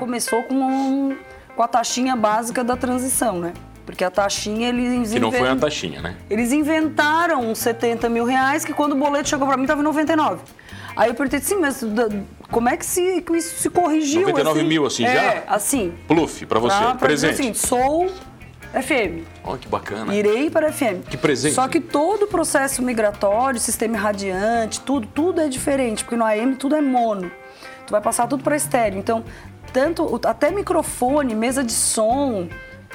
começou com, um, com a taxinha básica da transição, né? Porque a taxinha eles Que não foi uma taxinha, né? Eles inventaram uns 70 mil reais que quando o boleto chegou pra mim tava em 99. Aí eu perguntei assim, mas como é que, se, que isso se corrigiu? 99 mil, assim, é, já? assim. Pluf, pra você, Pra, pra dizer presente. assim, sou FM. Olha que bacana. Irei para a FM. Que presente. Só que todo o processo migratório, sistema irradiante, tudo, tudo é diferente, porque no AM tudo é mono. Tu vai passar tudo para estéreo. Então, tanto até microfone, mesa de som,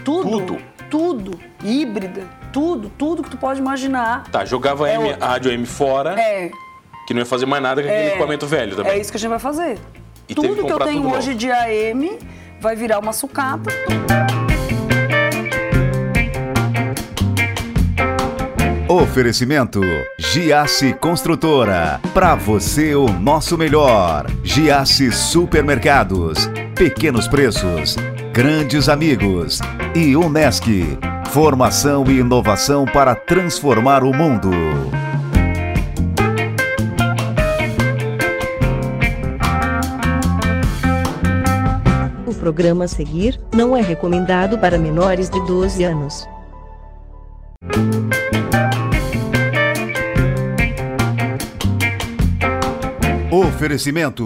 tudo, Tudo. tudo, híbrida, tudo, tudo que tu pode imaginar. Tá, jogava É M- rádio M fora, É, que não ia fazer mais nada com aquele é, equipamento velho também. é isso que a gente vai fazer. E teve que tudo que eu tenho tudo hoje novo. de AM vai virar uma sucata. Oferecimento Giasse Construtora. Para você o nosso melhor. Giasse Supermercados. Pequenos preços. Grandes amigos. E Unesc. Formação e inovação para transformar o mundo. O programa a seguir não é recomendado para menores de 12 anos. Oferecimento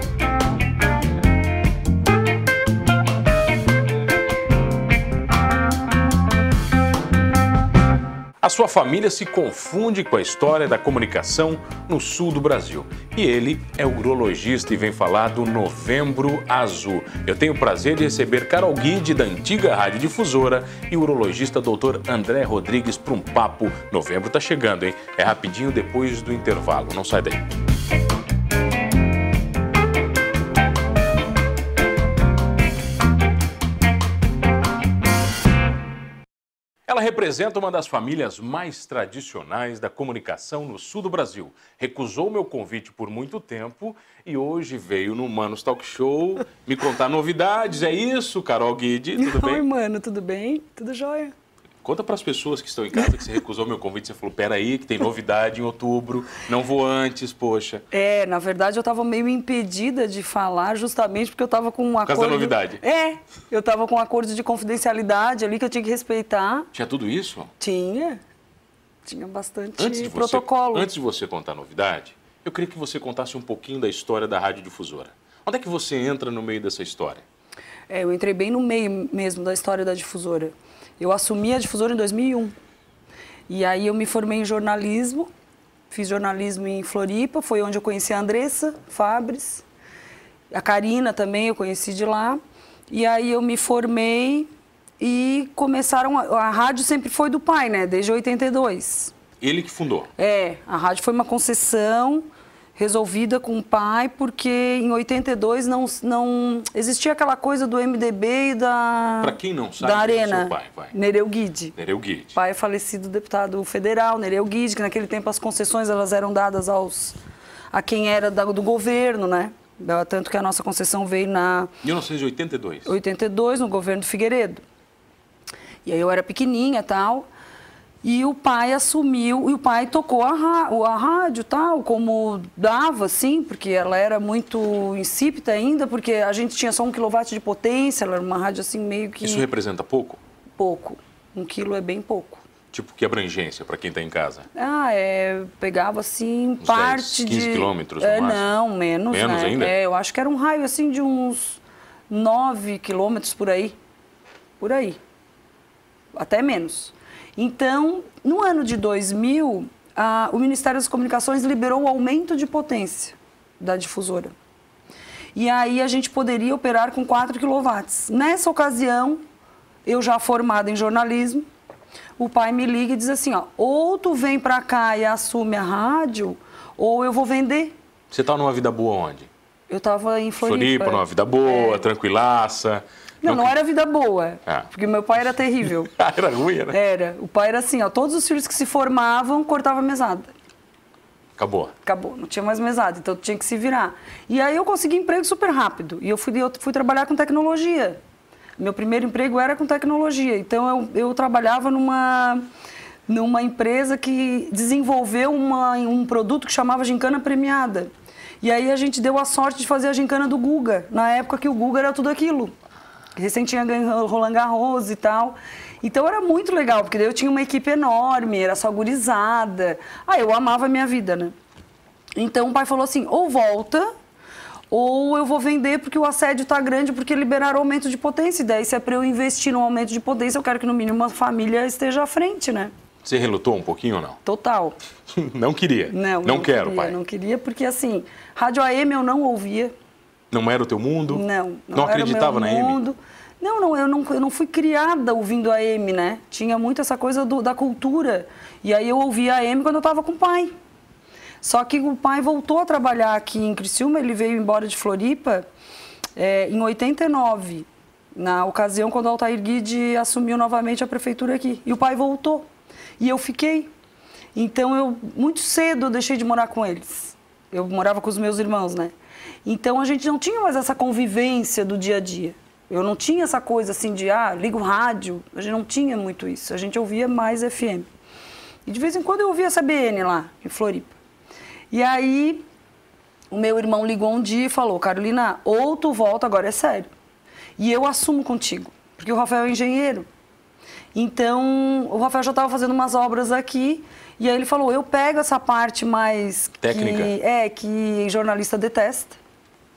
A sua família se confunde com a história da comunicação no sul do Brasil. E ele é urologista e vem falar do Novembro Azul. Eu tenho o prazer de receber Carol Guide, da antiga Rádio Difusora, e o urologista Dr. André Rodrigues para um papo. Novembro tá chegando, hein? É rapidinho depois do intervalo. Não sai daí. Ela representa uma das famílias mais tradicionais da comunicação no sul do Brasil. Recusou meu convite por muito tempo e hoje veio no Manos Talk Show me contar novidades. É isso, Carol Guide, tudo Oi, bem? mano, tudo bem? Tudo jóia? Conta para as pessoas que estão em casa que você recusou meu convite. Você falou, peraí, que tem novidade em outubro, não vou antes, poxa. É, na verdade eu estava meio impedida de falar justamente porque eu estava com um causa da acordo... novidade. É, eu estava com um acordo de confidencialidade ali que eu tinha que respeitar. Tinha tudo isso? Tinha. Tinha bastante Antes de, você, protocolo. antes de você contar a novidade, eu queria que você contasse um pouquinho da história da Rádio Difusora. Onde é que você entra no meio dessa história? É, eu entrei bem no meio mesmo da história da difusora. Eu assumi a difusora em 2001. E aí eu me formei em jornalismo, fiz jornalismo em Floripa, foi onde eu conheci a Andressa Fabres, a Karina também eu conheci de lá. E aí eu me formei e começaram. A, a rádio sempre foi do pai, né? Desde 82. Ele que fundou. É, a rádio foi uma concessão resolvida com o pai, porque em 82 não, não existia aquela coisa do MDB e da, Pra quem não sabe, da é Arena. seu pai? Vai. Nereu Guide. Nereu Guide. Pai é falecido deputado federal, Nereu Guide, que naquele tempo as concessões elas eram dadas aos a quem era da- do governo, né? Tanto que a nossa concessão veio na 1982. 82, no governo do Figueiredo. E aí eu era pequenininha e tal. E o pai assumiu, e o pai tocou a, a rádio tal, como dava, assim, porque ela era muito insípida ainda, porque a gente tinha só um quilowatt de potência, ela era uma rádio assim meio que Isso representa pouco? pouco. Um quilo é bem pouco. Tipo, que abrangência para quem está em casa? Ah, é, pegava assim Uns parte 10, 15 de... quilômetros, no é? Não, menos, Menos né? ainda? É, eu acho que era um raio assim de uns 9 quilômetros por aí. Por aí. Até menos. Então, no ano de 2000, a- o Ministério das Comunicações liberou o aumento de potência da difusora. E aí a gente poderia operar com 4 quilowatts. Nessa ocasião, eu já formada em jornalismo, o pai me liga e diz assim, ó, ou tu vem para cá e assume a rádio, ou eu vou vender. Você tá numa vida boa onde? Eu estava em Floripa. Floripa, numa vida boa, tranquilaça. Não, não era vida boa, Ah. porque meu pai era terrível. Ah, era ruim, né? Era. O pai era assim, ó, todos os filhos que se formavam, cortava mesada. Acabou. Acabou, não tinha mais mesada, então tinha que se virar. E aí eu consegui emprego super rápido. E eu fui, eu fui trabalhar com tecnologia. Meu primeiro emprego era com tecnologia, então eu, eu trabalhava numa, numa empresa que desenvolveu uma, um produto que chamava Gincana Premiada. E aí a gente deu a sorte de fazer a gincana do Guga, na época que o Guga era tudo aquilo. Recém tinha ganho Roland Garros e tal. Então era muito legal, porque daí eu tinha uma equipe enorme, era só gurizada. Ah, eu amava a minha vida, né? Então o pai falou assim: ou volta, ou eu vou vender porque o assédio está grande, porque liberaram aumento de potência. E daí, se é para eu investir no aumento de potência, eu quero que no mínimo uma família esteja à frente, né? Você relutou um pouquinho ou não? Total. não queria? Não, não, não quero, queria, pai. Não queria, porque assim, rádio AM eu não ouvia. Não era o teu mundo? Não. Não, não acreditava na mundo. Não, não eu, não, eu não fui criada ouvindo a AM, né? Tinha muito essa coisa do, da cultura. E aí eu ouvia a AM quando eu estava com o pai. Só que o pai voltou a trabalhar aqui em Criciúma, ele veio embora de Floripa é, em 89, na ocasião quando o Altair Guide assumiu novamente a prefeitura aqui. E o pai voltou. E eu fiquei. Então, eu muito cedo eu deixei de morar com eles. Eu morava com os meus irmãos, né? Então, a gente não tinha mais essa convivência do dia a dia. Eu não tinha essa coisa assim de, ah, liga o rádio. A gente não tinha muito isso. A gente ouvia mais FM. E de vez em quando eu ouvia essa BN lá, em Floripa. E aí, o meu irmão ligou um dia e falou: Carolina, ou tu volta, agora é sério. E eu assumo contigo, porque o Rafael é engenheiro. Então, o Rafael já estava fazendo umas obras aqui, e aí ele falou: eu pego essa parte mais. Técnica. Que, é, que jornalista detesta,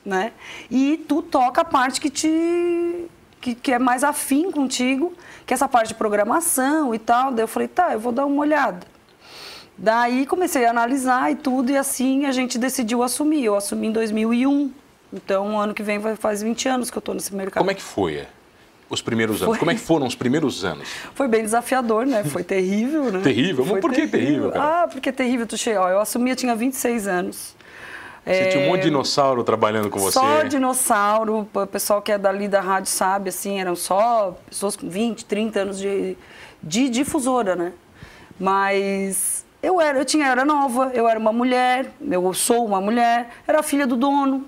né? E tu toca a parte que te. Que, que é mais afim contigo, que é essa parte de programação e tal. Daí eu falei: tá, eu vou dar uma olhada. Daí comecei a analisar e tudo, e assim a gente decidiu assumir. Eu assumi em 2001. Então, ano que vem vai, faz 20 anos que eu estou nesse mercado. Como é que foi? Os primeiros anos? Foi... Como é que foram os primeiros anos? Foi bem desafiador, né? Foi terrível, né? terrível? Foi Mas por que terrível, cara? Ah, porque terrível. Tu chega, ó, eu assumi, eu tinha 26 anos. Você é... tinha um monte de dinossauro trabalhando com você? Só dinossauro. O pessoal que é dali da rádio sabe, assim, eram só pessoas com 20, 30 anos de, de difusora, né? Mas eu era, eu tinha, era nova, eu era uma mulher, eu sou uma mulher, era filha do dono,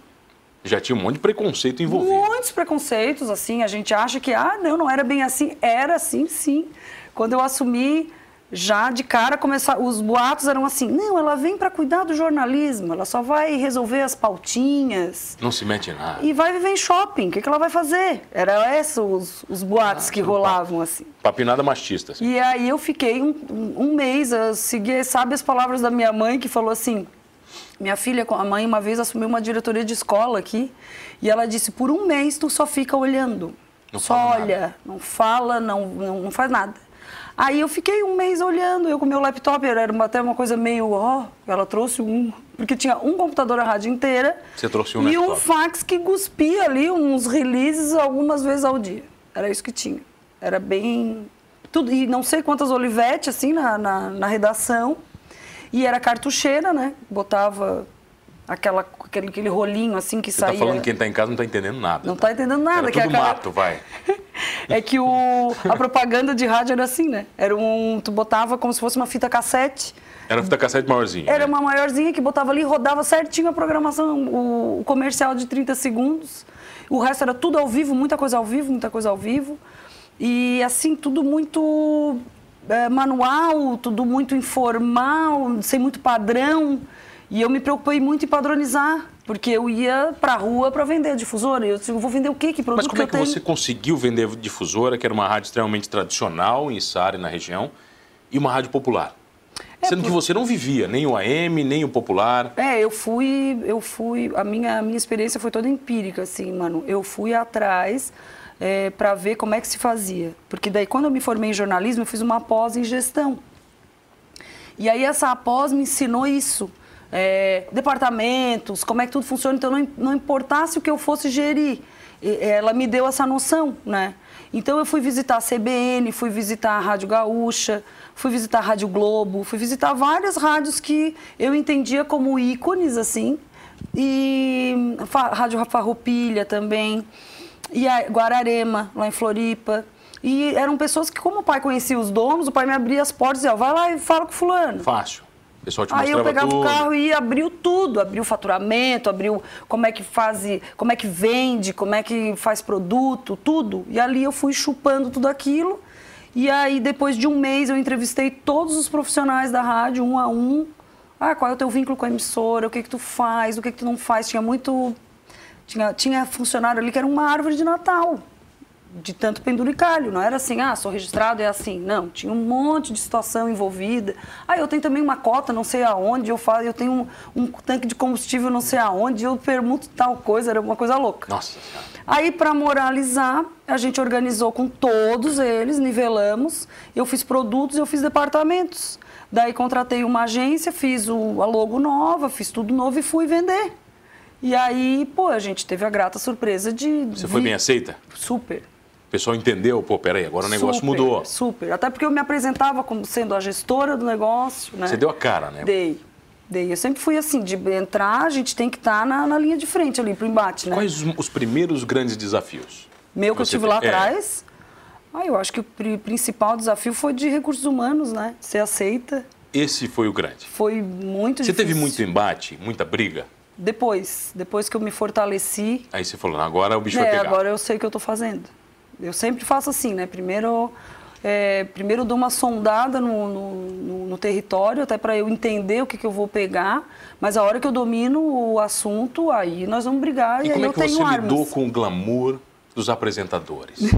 já tinha um monte de preconceito envolvido. Muitos preconceitos, assim. A gente acha que, ah, não, não era bem assim. Era assim, sim. Quando eu assumi, já de cara começar, os boatos eram assim: não, ela vem para cuidar do jornalismo, ela só vai resolver as pautinhas. Não se mete em nada. E vai viver em shopping, o que, que ela vai fazer? Era esses os, os boatos ah, que rolavam, assim. Papinada machista. Assim. E aí eu fiquei um, um mês, eu segui, sabe as palavras da minha mãe que falou assim: minha filha, a mãe, uma vez assumiu uma diretoria de escola aqui e ela disse: por um mês tu só fica olhando. Não só olha, nada. não fala, não, não, não, faz nada. Aí eu fiquei um mês olhando, eu com meu laptop, era uma, até uma coisa meio, ó, oh, ela trouxe um, porque tinha um computador a rádio inteira. Você trouxe um E laptop. um fax que cuspia ali uns releases algumas vezes ao dia. Era isso que tinha. Era bem. Tudo, e não sei quantas Olivetti, assim, na, na, na redação. E era cartucheira, né? Botava aquela, aquele, aquele rolinho assim que Você saía. Você tá falando que quem tá em casa não tá entendendo nada. Não tá entendendo nada. Era que tudo é aquela... mato, vai. é que o, a propaganda de rádio era assim, né? Era um... Tu botava como se fosse uma fita cassete. Era fita cassete maiorzinha. Era né? uma maiorzinha que botava ali, rodava certinho a programação, o, o comercial de 30 segundos. O resto era tudo ao vivo, muita coisa ao vivo, muita coisa ao vivo. E assim, tudo muito é, manual, tudo muito informal, sem muito padrão. E eu me preocupei muito em padronizar, porque eu ia para a rua para vender difusora. Eu disse, eu vou vender o quê? Que produto Mas como que é que você conseguiu vender difusora, que era uma rádio extremamente tradicional em Sara, na região, e uma rádio popular? É, Sendo por... que você não vivia nem o AM, nem o popular. É, eu fui, eu fui, a minha, a minha experiência foi toda empírica, assim, mano. Eu fui atrás é, para ver como é que se fazia. Porque daí, quando eu me formei em jornalismo, eu fiz uma pós em gestão. E aí, essa pós me ensinou isso. É, departamentos, como é que tudo funciona. Então, não, não importasse o que eu fosse gerir, ela me deu essa noção, né? Então, eu fui visitar a CBN, fui visitar a Rádio Gaúcha, fui visitar a Rádio Globo, fui visitar várias rádios que eu entendia como ícones, assim. E Rádio Farroupilha também e a Guararema, lá em Floripa. E eram pessoas que, como o pai conhecia os donos, o pai me abria as portas e dizia, vai lá e fala com fulano. Fácil. pessoal te Aí eu pegava tudo. o carro e abriu tudo, abriu o faturamento, abriu como é que faz, como é que vende, como é que faz produto, tudo. E ali eu fui chupando tudo aquilo. E aí depois de um mês eu entrevistei todos os profissionais da rádio, um a um. Ah, qual é o teu vínculo com a emissora? O que que tu faz? O que que tu não faz? Tinha muito tinha, tinha funcionário ali que era uma árvore de Natal de tanto penduricalho. Não era assim, ah, sou registrado, é assim. Não, tinha um monte de situação envolvida. Ah, eu tenho também uma cota, não sei aonde, eu faço, eu tenho um, um tanque de combustível, não sei aonde, eu permuto tal coisa, era uma coisa louca. Nossa Senhora. Aí, para moralizar, a gente organizou com todos eles, nivelamos. Eu fiz produtos, eu fiz departamentos. Daí contratei uma agência, fiz o, a logo nova, fiz tudo novo e fui vender. E aí, pô, a gente teve a grata surpresa de. Você foi bem aceita? Super. O pessoal entendeu, pô, peraí, agora o negócio Super, mudou. Super. Até porque eu me apresentava como sendo a gestora do negócio, né? Você deu a cara, né? Dei. Dei. Eu sempre fui assim, de entrar, a gente tem que estar na, na linha de frente ali, pro embate, né? Quais os, os primeiros grandes desafios? Meu que eu tive lá é. atrás. Ah, eu acho que o pri- principal desafio foi de recursos humanos, né? Ser aceita. Esse foi o grande. Foi muito Você difícil. teve muito embate, muita briga? Depois, depois que eu me fortaleci, Aí você falou, "Não, agora o bicho vai É, pegar. agora eu sei o que eu estou fazendo. Eu sempre faço assim, né? Primeiro, é, primeiro eu dou uma sondada no, no, no- território, até para eu entender o que, que eu vou pegar. Mas a hora que eu domino o assunto, aí nós vamos brigar e, E aí como é eu que tenho você armas. lidou com o glamour dos apresentadores?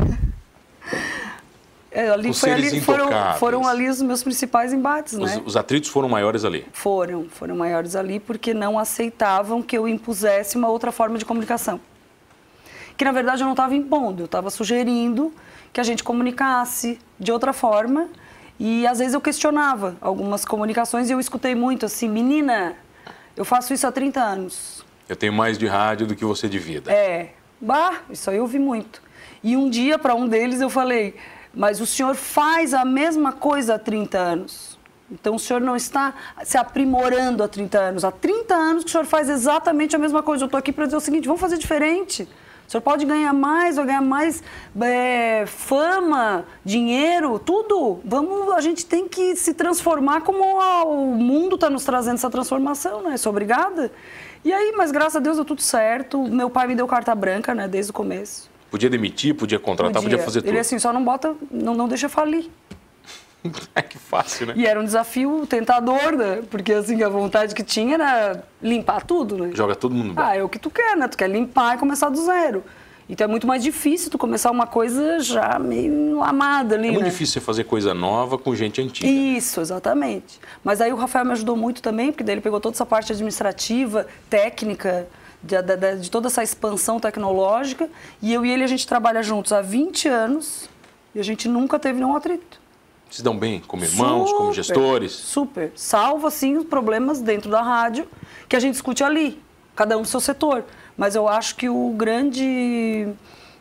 É, ali, foi ali, foram, foram ali os meus principais embates, os, né? os atritos foram maiores ali. Foram, foram maiores ali porque não aceitavam que eu impusesse uma outra forma de comunicação. Que na verdade eu não estava impondo, eu estava sugerindo que a gente comunicasse de outra forma e às vezes eu questionava algumas comunicações e eu escutei muito assim, menina, eu faço isso há 30 anos. Eu tenho mais de rádio do que você de vida. É, bah, isso aí eu ouvi muito. E um dia para um deles eu falei, mas o senhor faz a mesma coisa há 30 anos. Então o senhor não está se aprimorando há 30 anos. Há 30 anos que o senhor faz exatamente a mesma coisa. Eu estou aqui para dizer o seguinte: vamos fazer diferente. O senhor pode ganhar mais, vai ganhar mais é, fama, dinheiro, tudo. Vamos, a gente tem que se transformar como o mundo está nos trazendo essa transformação, né? Sou obrigada. E aí, mas graças a Deus deu tudo certo. Meu pai me deu carta branca, né, desde o começo. Podia demitir, podia contratar, podia, fazer tudo. Ele assim, só não bota, não, não deixa falir. É que fácil, né? E era um desafio tentador, né? Porque assim, a vontade que tinha era limpar tudo, né? Joga todo mundo Ah, é o que tu quer, né? Tu quer limpar e começar do zero. Então é muito mais difícil tu começar uma coisa já meio amada ali, É muito né? difícil você fazer coisa nova com gente antiga. Isso, exatamente. Mas aí o Rafael me ajudou muito também, porque daí ele pegou toda essa parte administrativa, técnica, de, de- de- toda essa expansão tecnológica. E eu e ele, a gente trabalha juntos há 20 anos e a gente nunca teve nenhum atrito. Se dão bem como irmãos, como Super, gestores. Super. Salvo, assim, os problemas dentro da rádio que a gente discute ali, cada um no seu setor. Mas eu acho que o grande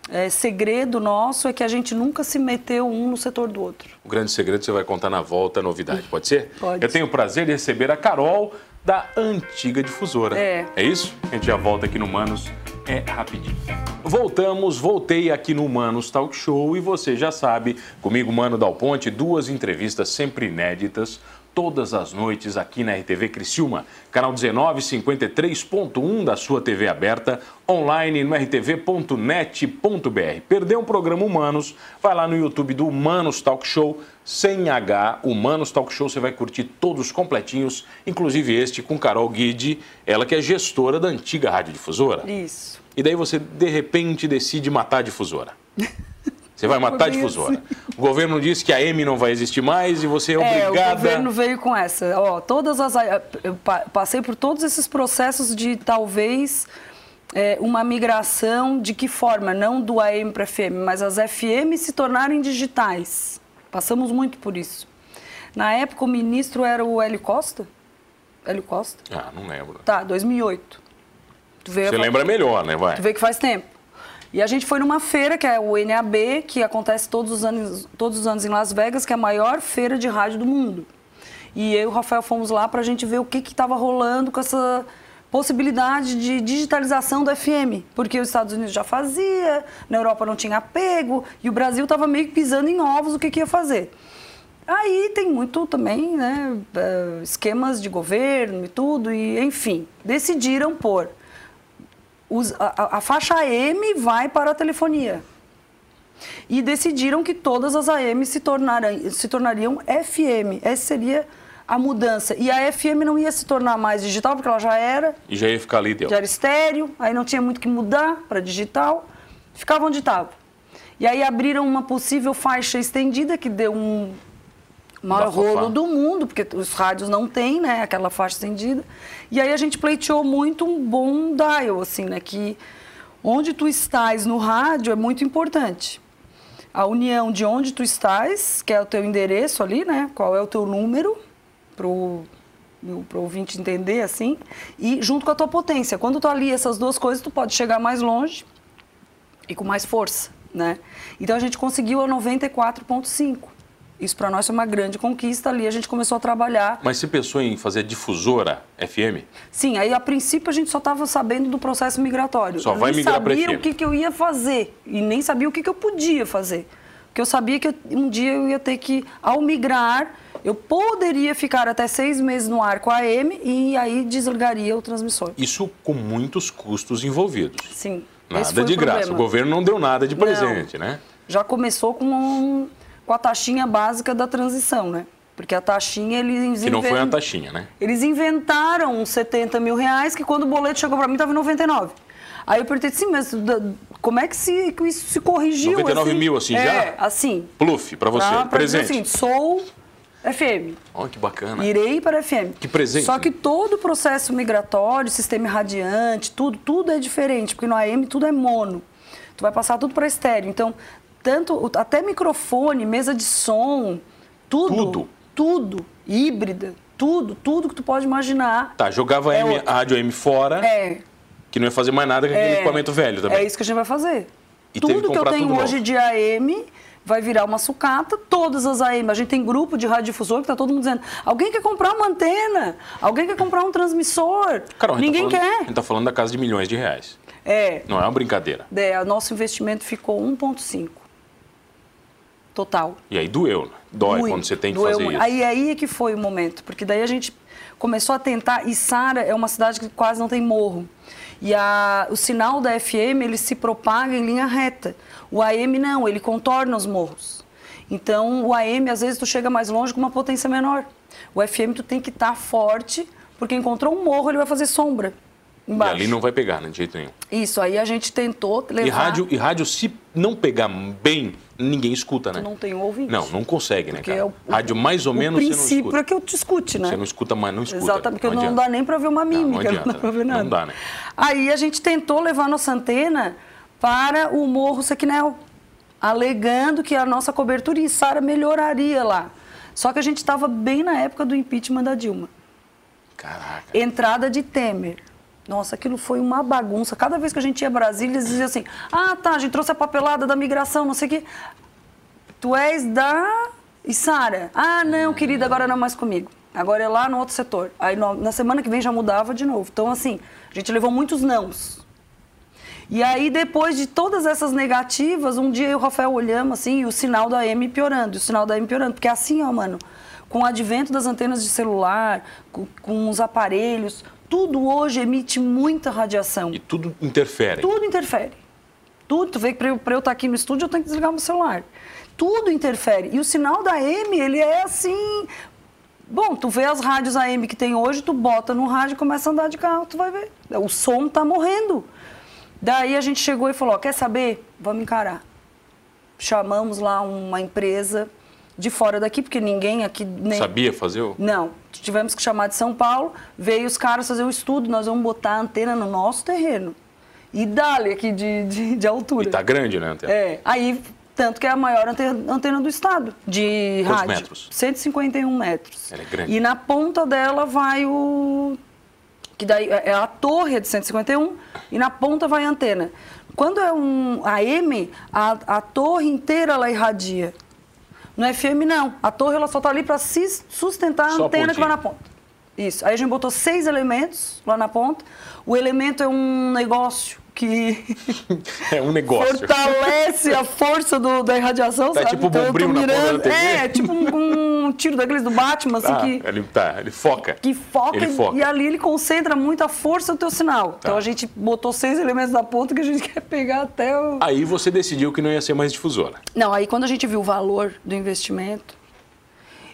eh, segredo nosso é que a gente nunca se meteu um no setor do outro. O grande segredo você vai contar na volta, a novidade. Pode ser? Pode. Eu tenho o prazer de receber a Carol da antiga difusora. É. É isso? A gente já volta aqui no Manos. É rapidinho. Voltamos, voltei aqui no Manos Talk Show e você já sabe, comigo, Mano Dal Ponte, duas entrevistas sempre inéditas, todas as noites aqui na RTV Criciúma, canal 1953.1 da sua TV aberta, online no rtv.net.br. Perdeu um programa Humanos? Vai lá no YouTube do Humanos Talk Show, sem H, Humanos Talk Show, você vai curtir todos completinhos, inclusive este com Carol Guide, ela que é gestora da antiga radiodifusora. Isso. E daí você, de repente, decide matar a difusora. Você vai matar a difusora. O governo disse que a M não vai existir mais e você é É, obrigada... o governo veio com essa. Ó, todas as, eu pa- passei por todos esses processos de talvez é, uma migração de que forma? Não do AM para FM, mas as FM se tornarem digitais. Passamos muito por isso. Na época, o ministro era o Hélio Costa. Hélio Costa? Ah, não lembro. Tá, 2008. Tu Você lembra melhor, né? Vai. Tu vê que faz tempo. E a gente foi numa feira, que é o NAB, que acontece todos os anos, todos os anos em Las Vegas, que é a maior feira de rádio do mundo. E eu e o Rafael fomos lá para a gente ver o que estava rolando com essa possibilidade de digitalização do FM. Porque os Estados Unidos já fazia, na Europa não tinha apego, e o Brasil estava meio que pisando em ovos o que, que ia fazer. Aí tem muito também, né, eh, esquemas de governo e tudo, e enfim, decidiram pôr os, a, a, faixa AM vai para a telefonia. E decidiram que todas as AM se, tornariam, se tornariam FM. Essa seria a mudança. E a FM não ia se tornar mais digital, porque ela já era. E já ia ficar ali, deu. Já era estéreo, aí não tinha muito que mudar para digital. Ficava onde estava. E aí abriram uma possível faixa estendida que deu um maior rolo do mundo, porque os rádios não têm, né, aquela faixa estendida. E aí a gente pleiteou muito um bom dial, assim, né, que onde tu estás no rádio é muito importante. A união de onde tu estás, que é o teu endereço ali, né, qual é o teu número, pro para o ouvinte entender assim, e junto com a tua potência. Quando tu alia essas duas coisas, tu pode chegar mais longe e com mais força, né? Então a gente conseguiu a 94.5. Isso para nós foi uma grande conquista ali. A gente começou a trabalhar. Mas você pensou em fazer difusora FM? Sim, aí a princípio a gente só estava sabendo do processo migratório. Só eu vai migrar para FM. sabia o que, que eu ia fazer e nem sabia o que, que eu podia fazer. Porque eu sabia que um dia eu ia ter que, ao migrar, eu poderia ficar até seis meses no ar com a AM e aí desligaria o transmissor. Isso com muitos custos envolvidos. Sim. Nada de graça. O governo não deu nada de presente, não. né? Já começou com um com a taxinha básica da transição, né? Porque a taxinha eles Que não foi uma taxinha, né? Eles inventaram uns 70 mil reais que quando o boleto chegou para mim estava em 99. Aí eu perguntei assim, mas como é que, se, que isso se corrigiu? 99 assim? mil assim é, já? assim. Pluf, para você, pra, pra presente. Dizer assim, sou FM. Olha que bacana. Irei para FM. Que presente. Só que todo o processo migratório, sistema irradiante, tudo, tudo é diferente, porque no AM tudo é mono. Tu vai passar tudo para estéreo. Então, tanto até microfone, mesa de som, tudo, tudo, tudo híbrida, tudo, tudo que tu pode imaginar. Tá, jogava é M, a rádio M fora. É. Que não ia fazer mais nada com aquele é, equipamento velho também. É isso que a gente vai fazer. E tudo que, que eu tenho hoje novo. de AM vai virar uma sucata, todas as AM. A gente tem grupo de radiodifusor que está todo mundo dizendo: alguém quer comprar uma antena, alguém quer comprar um transmissor. Carol, Ninguém tá falando, quer. A gente está falando da casa de milhões de reais. É. Não é uma brincadeira. É, o nosso investimento ficou 1,5 total. E aí doeu, né? Dói muito, quando você tem que fazer muito. isso. Aí, aí é que foi o momento, porque daí a gente começou a tentar, e Sara é uma cidade que quase não tem morro. E a, o sinal da FM, ele se propaga em linha reta. O AM não, ele contorna os morros. Então, o AM, às vezes, tu chega mais longe com uma potência menor. O FM, tu tem que estar tá forte, porque encontrou um morro, ele vai fazer sombra. Embaixo. E ali não vai pegar, né, de jeito nenhum. Isso, aí a gente tentou levar... E rádio, e rádio se não pegar bem, ninguém escuta, né? Tu não tem ouvinte. Não, não consegue, né, porque cara? É o, rádio mais ou menos você não escuta. O princípio é que eu te escute, né? Você não escuta mais, não escuta. Exatamente, porque não, não dá nem para ver uma mímica, não, não, não dá pra ver nada. Não dá, né? Aí a gente tentou levar nossa antena para o Morro Sequinel, alegando que a nossa cobertura em Sara melhoraria lá. Só que a gente estava bem na época do impeachment da Dilma. Caraca. Entrada de Temer. Nossa, aquilo foi uma bagunça. Cada vez que a gente ia a Brasília, eles diziam assim: ah, tá, a gente trouxe a papelada da migração, não sei o quê. Tu és da Isara. Ah, não, querida, agora não é mais comigo. Agora é lá no outro setor. Aí na semana que vem já mudava de novo. Então, assim, a gente levou muitos nãos. E aí, depois de todas essas negativas, um dia eu e o Rafael olhamos assim, e o sinal da M piorando, o sinal da M piorando. Porque é assim, ó, mano, com o advento das antenas de celular, com, com os aparelhos, tudo hoje emite muita radiação. E tudo interfere. Tudo interfere. Tudo. Tu vê que para eu, eu estar tá aqui no estúdio, eu tenho que desligar meu celular. Tudo interfere. E o sinal da M, ele é assim. Bom, tu vê as rádios AM que tem hoje, tu bota no rádio e começa a andar de carro, tu vai ver. O som tá morrendo. Daí a gente chegou e falou: quer saber? Vamos encarar. Chamamos lá uma empresa de fora daqui, porque ninguém aqui nem. Sabia fazer o. Não. Tivemos que chamar de São Paulo, veio os caras fazer o estudo, nós vamos botar a antena no nosso terreno. E dali aqui de, de, de altura. E tá grande, né, a antena? É. Aí, tanto que é a maior antena do estado de Quantos rádio. metros? 151 metros. Ela é grande. E na ponta dela vai o. Que daí é a torre de 151 e na ponta vai a antena. Quando é um AM, a, a torre inteira ela irradia. No FM, não. A torre ela só está ali para sustentar a Só antena a que vai na ponta. Isso. Aí a gente botou seis elementos lá na ponta. O elemento é um negócio que É um negócio. fortalece a força do- da irradiação, Tá sabe? tipo um Então tô bombril na ponta da TV? É, tipo um, um tiro daqueles do Batman, assim, Ah, que, ele, tá, ele foca. que foca, Ele e- foca. Tá. e ali ele concentra muito a força do teu sinal. Então a gente botou seis elementos da ponta que a gente quer pegar até o... Aí você decidiu que não ia ser mais difusora. Não, aí quando a gente viu o valor do investimento,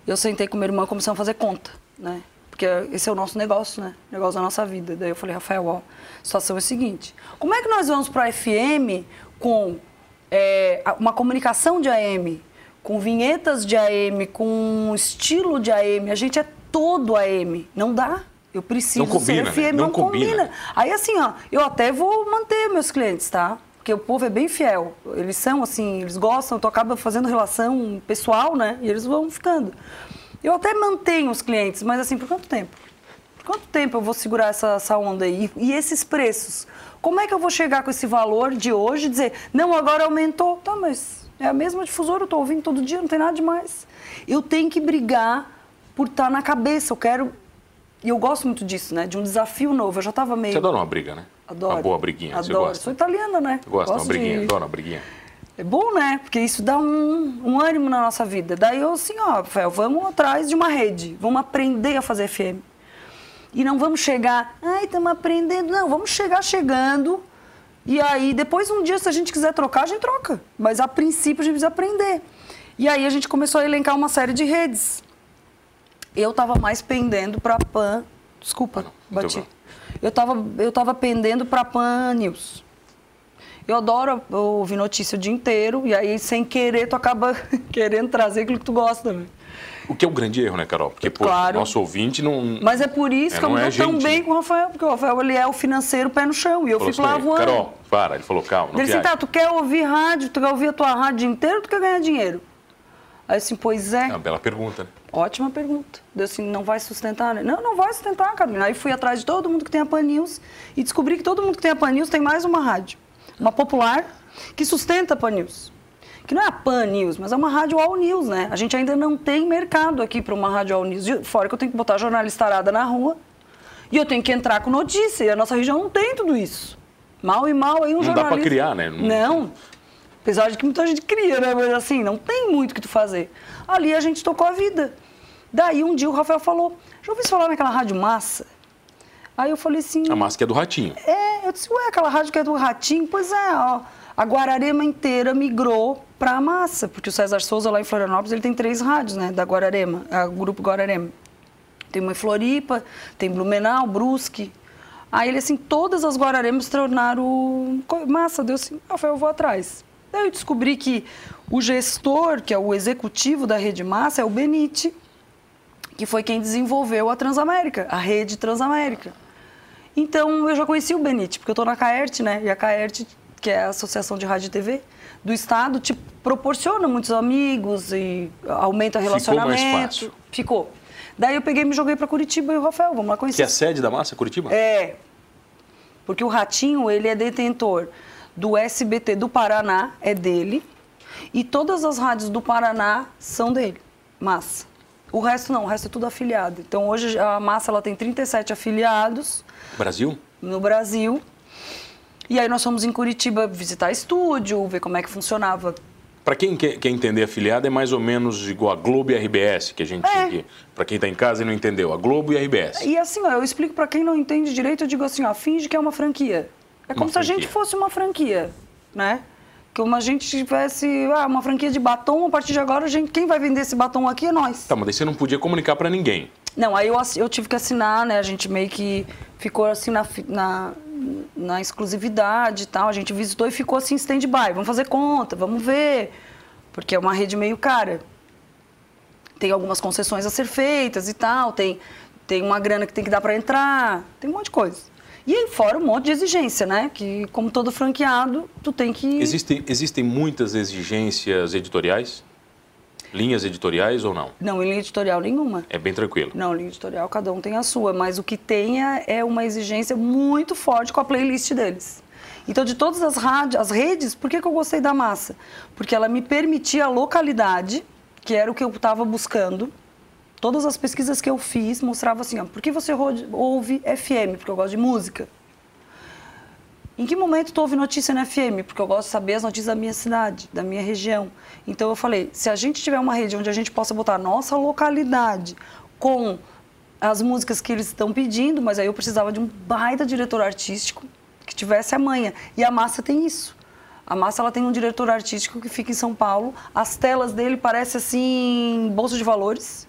eu sentei com meu irmão e começamos a fazer conta, né? Porque esse é o nosso negócio, né? O negócio da nossa vida. Daí eu falei, Rafael, ó, a situação é a seguinte. Como é que nós vamos para FM com é, a- uma comunicação de AM, com vinhetas de AM, com um estilo de AM? A gente é todo AM. Não dá. Eu preciso Não combina, ser né? FM, Não não, combina. combina. Aí assim, ó, eu até vou manter meus clientes, tá? Porque o povo é bem fiel. Eles são assim, eles gostam, tu acaba fazendo relação pessoal, né? E eles vão ficando. Eu até mantenho os clientes, mas assim, por quanto tempo? Por quanto tempo eu vou segurar essa, essa onda aí? E, e esses preços? Como é que eu vou chegar com esse valor de hoje e dizer, não, agora aumentou? Tá, mas é a mesma difusora, eu tô ouvindo todo dia, não tem nada demais. Eu tenho que brigar por estar na cabeça, eu quero... E eu gosto muito disso, né? De um desafio novo. Eu já estava meio... Você adora uma briga, né? Adoro. Uma boa briguinha. Você Adoro. gosta? Sou italiana, né? Gosta de uma Gosto briguinha, de- adora uma briguinha. É bom, né? Porque isso dá um, um ânimo na nossa vida. Daí eu assim, ó, Rafael, vamos atrás de uma rede. Vamos aprender a fazer FM. E não vamos chegar, ai, estamos aprendendo. Não, vamos chegar chegando. E aí, depois um dia, se a gente quiser trocar, a gente troca. Mas a princípio a gente precisa aprender. E aí a gente começou a elencar uma série de redes. Eu estava mais pendendo para Pan. Desculpa, Ah, bati. Eu estava eu tava pendendo para Pan News. Eu adoro ouvir notícia o dia inteiro, e aí, sem querer, tu acaba querendo trazer aquilo que tu gosta. Né? O que é o grande erro, né, Carol? Porque, pô, Claro. nosso ouvinte não. Mas é por isso É, que eu não é tão gente, bem né? com o Rafael, porque o Rafael ele é o financeiro pé no chão, e eu falou fico lá voando. Carol, para. Ele falou, calma, não Ele disse, tá, tu quer ouvir rádio, tu quer ouvir a tua rádio inteira ou tu quer ganhar dinheiro? Aí assim, pois é. É uma bela pergunta, né? Ótima pergunta. Deu assim, não vai sustentar, né? Não, não vai sustentar, Carolina. Aí fui atrás de todo mundo que tem a Pan News e descobri que todo mundo que tem a Pan News tem mais uma rádio. Uma popular que sustenta a Pan News. Que não é a Pan News, mas é uma rádio All News, né? A gente ainda não tem mercado aqui para uma rádio All News. Fora que eu tenho que botar jornalista arada na rua e eu tenho que entrar com notícia. E a nossa região não tem tudo isso. Mal e mal aí um Não dá pra jornalista... criar, né? Não- Não. Apesar de que muita gente cria, né? Mas assim, não tem muito o que tu fazer. Ali a gente tocou a vida. Daí um dia o Rafael falou, já ouviu falar naquela rádio massa? Aí eu falei assim, A máscara é do ratinho. é, eu disse, ué, aquela rádio que é do Ratinho? Pois é, ó, a Guararema inteira migrou para a massa, porque o César Souza lá em Florianópolis, ele tem três rádios, né, da Guararema, a, o grupo Guararema. Tem uma em Floripa, tem Blumenau, Brusque. Aí ele, assim, todas as Guararemas tornaram massa. Deu assim, ah, foi, eu vou atrás. Daí eu descobri que o gestor, que é o executivo da Rede Massa, é o Benite, que foi quem desenvolveu a Transamérica, a rede Transamérica. Então, eu já conheci o Benite, porque eu estou na CAERT, né? E a CAERT, que é a Associação de Rádio e TV do Estado, te proporciona muitos amigos e aumenta Ficou mais relacionamento. fácil. Ficou. Daí eu peguei e me joguei para Curitiba e o Rafael, vamos lá conhecer. Que é a sede da massa, Curitiba? É, porque o Ratinho, ele é detentor do SBT do Paraná, é dele, e todas as rádios do Paraná são dele, Massa. O resto não, o resto é tudo afiliado. Então hoje a Massa ela tem 37 afiliados Brasil? no Brasil. E aí nós fomos em Curitiba visitar estúdio, ver como é que funcionava. Para quem quer, quer entender afiliado, é mais ou menos igual a Globo e a RBS, que a gente. É. Para quem está em casa e não entendeu, a Globo e a RBS. E assim, ó, eu explico para quem não entende direito, eu digo assim, ó, finge que é uma franquia. É como Uma se a franquia. gente fosse uma franquia, né? Como a gente tivesse ah, uma franquia de batom, a partir de agora, a gente, quem vai vender esse batom aqui é nós. Tá, mas daí você não podia comunicar para ninguém. Não, aí eu, eu tive que assinar, né? A gente meio que ficou assim na, na, na exclusividade e tal. A gente visitou e ficou assim, stand-by. Vamos fazer conta, vamos ver. Porque é uma rede meio cara. Tem algumas concessões a ser feitas e tal. Tem, tem uma grana que tem que dar para entrar. Tem um monte de coisa. E aí, fora um monte de exigência, né? Que, como todo franqueado, tu tem que... Existem, existem muitas exigências editoriais? Linhas editoriais ou não? Não, em linha editorial nenhuma. É bem tranquilo. Não, linha editorial, cada um tem a sua, mas o que tem é é uma exigência muito forte com a playlist deles. Então, de todas as, rádios, as redes, por que, que eu gostei da massa? Porque ela me permitia a localidade, que era o que eu estava buscando. Todas as pesquisas que eu fiz mostravam assim, ó, por que você ouve FM? Porque eu gosto de música. Em que momento tu ouve notícia na FM? Porque eu gosto de saber as notícias da minha cidade, da minha região. Então eu falei, se a gente tiver uma rede onde a gente possa botar a nossa localidade com as músicas que eles estão pedindo, mas aí eu precisava de um baita diretor artístico que tivesse a manha. E a Massa tem isso. A Massa ela tem um diretor artístico que fica em São Paulo. As telas dele parecem assim, bolsa de valores.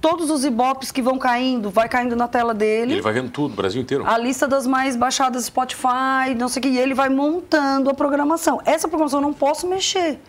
Todos os ibopes que vão caindo, vai caindo na tela dele. Ele vai vendo tudo, o Brasil inteiro. A lista das mais baixadas Spotify, não sei o que, e ele vai montando a programação. Essa programação eu não posso mexer.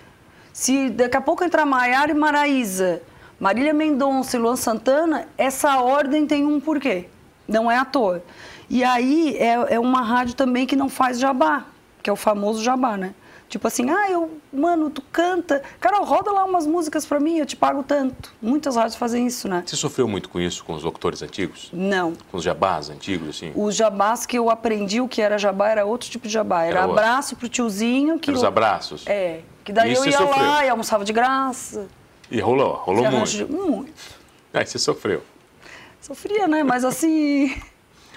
Se daqui a pouco entrar Maiara e Maraísa, Marília Mendonça e Luan Santana, essa ordem tem um porquê. Não é à toa. E aí é, é uma rádio também que não faz jabá, que é o famoso jabá, né? Tipo assim, ah, eu, mano, tu canta. Carol, roda lá umas músicas pra mim, eu te pago tanto. Muitas rádios fazem isso, né? Você sofreu muito com isso, com os locutores antigos? Não. Com os jabás antigos, assim? Os jabás que eu aprendi o que era jabá era outro tipo de jabá. Era, Era outro. abraço pro tiozinho. Que Era os abraços? É. Que daí Isso eu ia sofreu? lá e almoçava de graça. E rolou, rolou muito. de- Muito. Aí você sofreu. Sofria, né? Mas assim.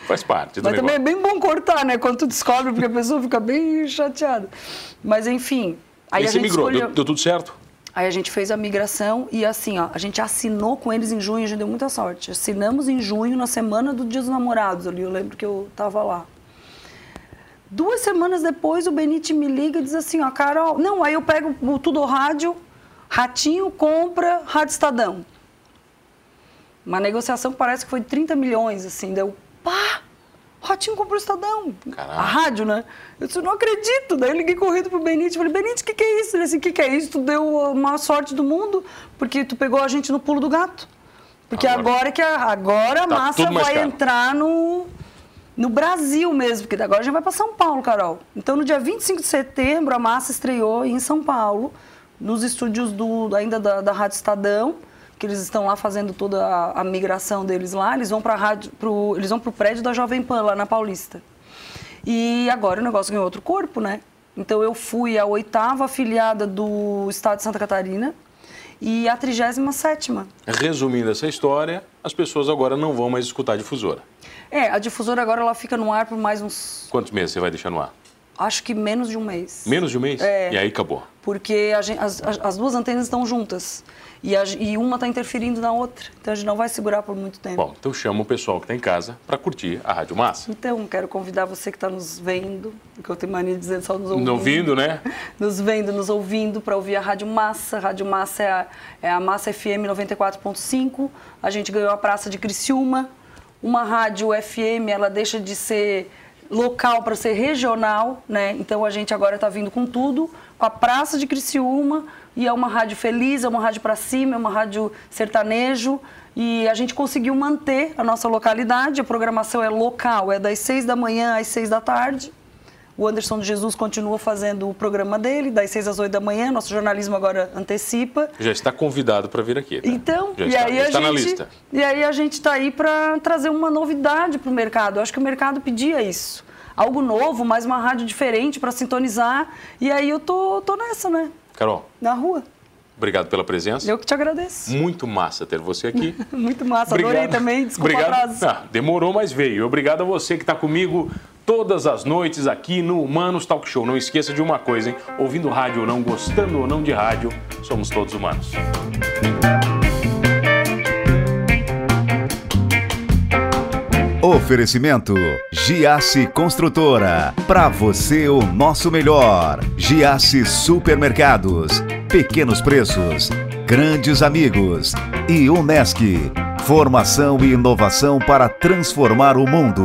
Faz parte Mas também é bem bom cortar, né? Quando tu descobre, porque a pessoa fica bem chateada. Mas enfim. Aí e a você gente migrou, escolheu... deu, deu tudo certo? Aí a gente fez a migração e assim, ó, a gente assinou com eles em junho, a gente deu muita sorte. Assinamos em junho, na semana do Dia dos Namorados ali, eu lembro que eu tava lá. Duas semanas depois, o Benite me liga e diz assim, ó, Carol... Não, aí eu pego o Tudo Rádio, Ratinho compra Rádio Estadão. Uma negociação que parece que foi de 30 milhões, assim, deu... Pá! Ratinho comprou o Estadão. A rádio, né? Eu disse, não acredito. Daí eu liguei correndo pro Benite. Falei, Benite, o que, que é isso? Ele assim, o que, que é isso? Tu deu a maior sorte do mundo, porque tu pegou a gente no pulo do gato. Porque Agora- agora, que a, agora a Tá massa vai caro. entrar no, no Brasil mesmo, porque agora a gente vai para São Paulo, Carol. Então, no dia 25 de setembro, a massa estreou em São Paulo, nos estúdios do, ainda da, da Rádio Estadão, que eles estão lá fazendo toda a, a migração deles lá. Eles vão para rádio, pro, eles vão para o prédio da Jovem Pan, lá na Paulista. E agora o negócio ganhou outro corpo, né? Então eu fui a oitava afiliada do estado de Santa Catarina e a trigésima sétima. Resumindo essa história, as pessoas agora não vão mais escutar a difusora. É, a difusora agora ela fica no ar por mais uns, Quantos meses você vai deixar no ar? Acho que menos de um mês. Menos de um mês? É. E aí acabou. Porque a gen- as, as- as duas antenas estão juntas e, a e uma está interferindo na outra. Então a gente não vai segurar por muito tempo. Bom, então chama o pessoal que está em casa para curtir a Rádio Massa. Então, quero convidar você que está nos vendo, que eu tenho mania de dizer só nos ouvindo. Não ouvindo, né? nos vendo, nos ouvindo, para ouvir a Rádio Massa. A Rádio Massa é a, é a Massa FM 94.5. A gente ganhou a Praça de Criciúma. Uma rádio FM, ela deixa de ser local para ser regional, né? Então a gente agora está vindo com tudo, com a Praça de Criciúma, e é uma rádio feliz, é uma rádio para cima, é uma rádio sertanejo. E a gente conseguiu manter a nossa localidade, a programação é local, é das seis da manhã às seis da tarde. O Anderson de Jesus continua fazendo o programa dele, das 6 às 8 da manhã. Nosso jornalismo agora antecipa. Já está convidado para vir aqui. tá? Então, já e está, aí já a está gente, na lista. E aí a gente está aí para trazer uma novidade para o mercado. Eu acho que o mercado pedia isso. Algo novo, mais uma rádio diferente para sintonizar. E aí eu tô, tô nessa, né? Carol, Na rua. obrigado pela presença. Eu que te agradeço. Muito massa ter você aqui. Muito massa. Adorei também. Desculpa Obrigado. atraso. Ah, demorou, mas veio. Obrigado a você que está comigo todas as noites aqui no Humanos Talk Show. Não esqueça de uma coisa, hein? Ouvindo rádio ou não, gostando ou não de rádio, somos todos humanos. Oferecimento Giasse Construtora. Para você o nosso melhor. Giasse Supermercados. Pequenos preços. Grandes amigos. E Unesc. Formação e inovação para transformar o mundo.